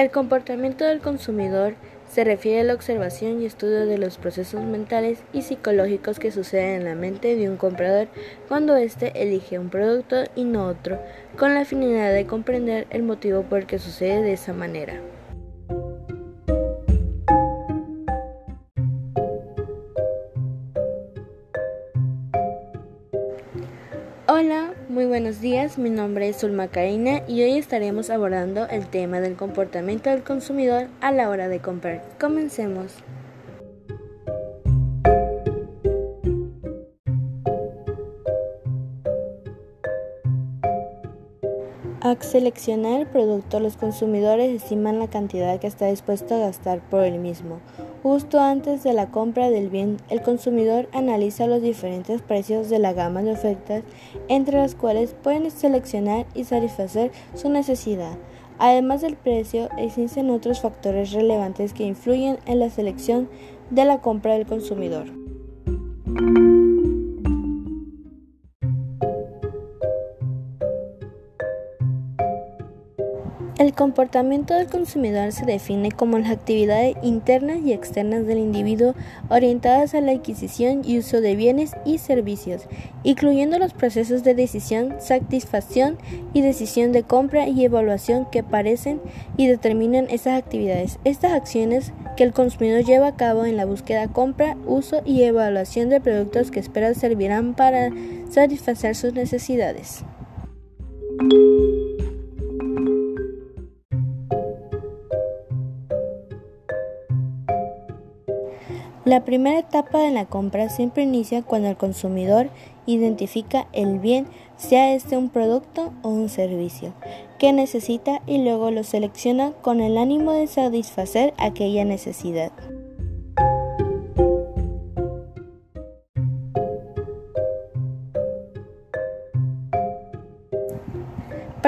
El comportamiento del consumidor se refiere a la observación y estudio de los procesos mentales y psicológicos que suceden en la mente de un comprador cuando éste elige un producto y no otro, con la finalidad de comprender el motivo por el que sucede de esa manera. Hola, muy buenos días, mi nombre es Zulma Karina y hoy estaremos abordando el tema del comportamiento del consumidor a la hora de comprar. Comencemos. Al seleccionar el producto, los consumidores estiman la cantidad que está dispuesto a gastar por el mismo. Justo antes de la compra del bien, el consumidor analiza los diferentes precios de la gama de ofertas, entre las cuales pueden seleccionar y satisfacer su necesidad. Además del precio, existen otros factores relevantes que influyen en la selección de la compra del consumidor. El comportamiento del consumidor se define como las actividades internas y externas del individuo orientadas a la adquisición y uso de bienes y servicios, incluyendo los procesos de decisión, satisfacción y decisión de compra y evaluación que parecen y determinan esas actividades. Estas acciones que el consumidor lleva a cabo en la búsqueda, compra, uso y evaluación de productos que espera servirán para satisfacer sus necesidades. La primera etapa de la compra siempre inicia cuando el consumidor identifica el bien, sea este un producto o un servicio, que necesita y luego lo selecciona con el ánimo de satisfacer aquella necesidad.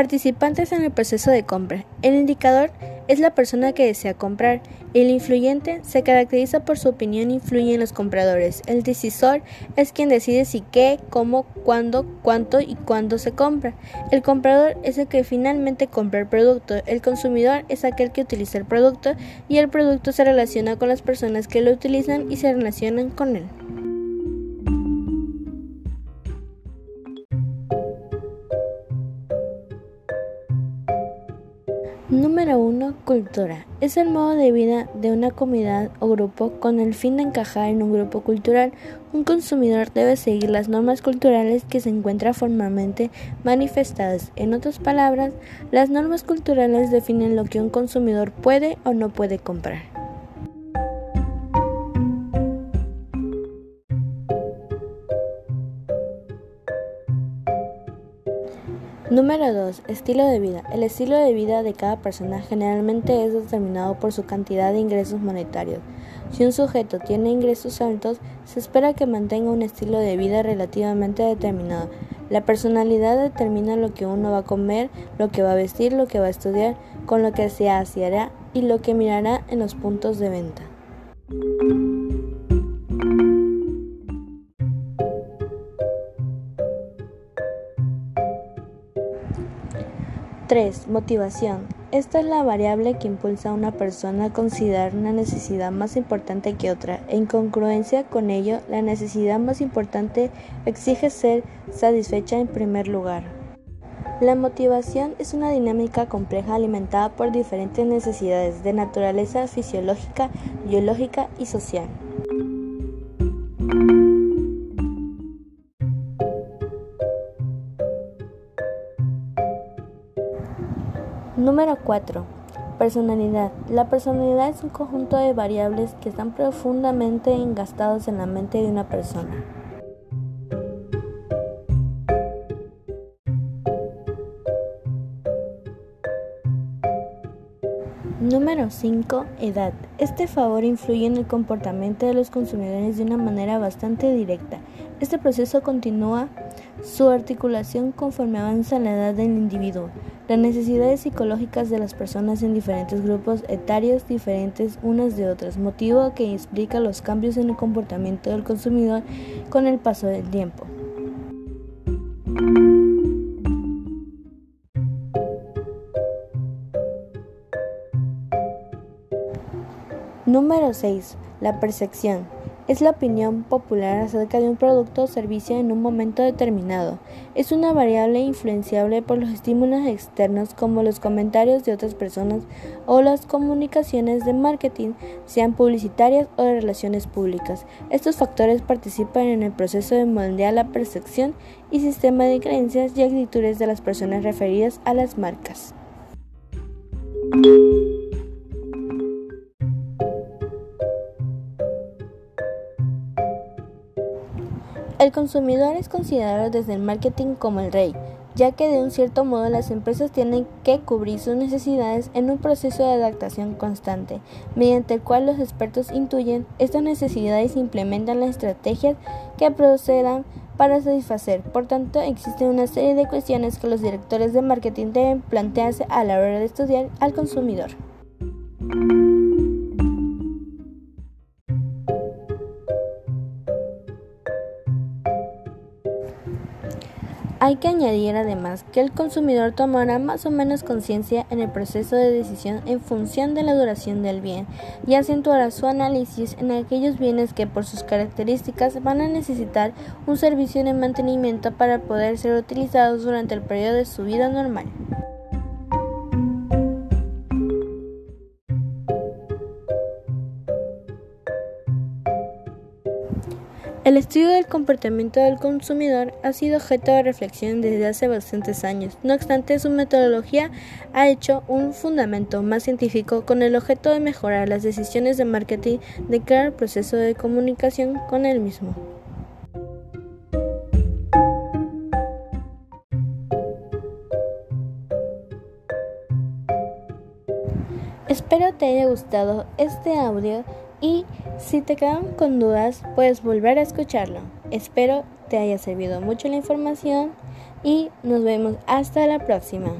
Participantes en el proceso de compra. El indicador es la persona que desea comprar. El influyente se caracteriza por su opinión influye en los compradores. El decisor es quien decide si qué, cómo, cuándo, cuánto y cuándo se compra. El comprador es el que finalmente compra el producto. El consumidor es aquel que utiliza el producto y el producto se relaciona con las personas que lo utilizan y se relacionan con él. Número 1. Cultura. Es el modo de vida de una comunidad o grupo con el fin de encajar en un grupo cultural. Un consumidor debe seguir las normas culturales que se encuentran formalmente manifestadas. En otras palabras, las normas culturales definen lo que un consumidor puede o no puede comprar. Número 2. Estilo de vida. El estilo de vida de cada persona generalmente es determinado por su cantidad de ingresos monetarios. Si un sujeto tiene ingresos altos, se espera que mantenga un estilo de vida relativamente determinado. La personalidad determina lo que uno va a comer, lo que va a vestir, lo que va a estudiar, con lo que se aseará y lo que mirará en los puntos de venta. 3. Motivación. Esta es la variable que impulsa a una persona a considerar una necesidad más importante que otra. En congruencia con ello, la necesidad más importante exige ser satisfecha en primer lugar. La motivación es una dinámica compleja alimentada por diferentes necesidades de naturaleza fisiológica, biológica y social. Número 4. Personalidad. La personalidad es un conjunto de variables que están profundamente engastados en la mente de una persona. Número 5. Edad. Este favor influye en el comportamiento de los consumidores de una manera bastante directa. Este proceso continúa su articulación conforme avanza la edad del individuo. Las necesidades psicológicas de las personas en diferentes grupos etarios diferentes unas de otras, motivo que explica los cambios en el comportamiento del consumidor con el paso del tiempo. Número 6. La percepción. Es la opinión popular acerca de un producto o servicio en un momento determinado. Es una variable influenciable por los estímulos externos como los comentarios de otras personas o las comunicaciones de marketing, sean publicitarias o de relaciones públicas. Estos factores participan en el proceso de moldear la percepción y sistema de creencias y actitudes de las personas referidas a las marcas. El consumidor es considerado desde el marketing como el rey, ya que de un cierto modo las empresas tienen que cubrir sus necesidades en un proceso de adaptación constante, mediante el cual los expertos intuyen estas necesidades e implementan las estrategias que procedan para satisfacer. Por tanto, existen una serie de cuestiones que los directores de marketing deben plantearse a la hora de estudiar al consumidor. Hay que añadir además que el consumidor tomará más o menos conciencia en el proceso de decisión en función de la duración del bien y acentuará su análisis en aquellos bienes que por sus características van a necesitar un servicio de mantenimiento para poder ser utilizados durante el periodo de su vida normal. El estudio del comportamiento del consumidor ha sido objeto de reflexión desde hace bastantes años. No obstante, su metodología ha hecho un fundamento más científico con el objeto de mejorar las decisiones de marketing de cara al proceso de comunicación con el mismo. Espero te haya gustado este audio y si te quedan con dudas puedes volver a escucharlo. Espero te haya servido mucho la información y nos vemos hasta la próxima.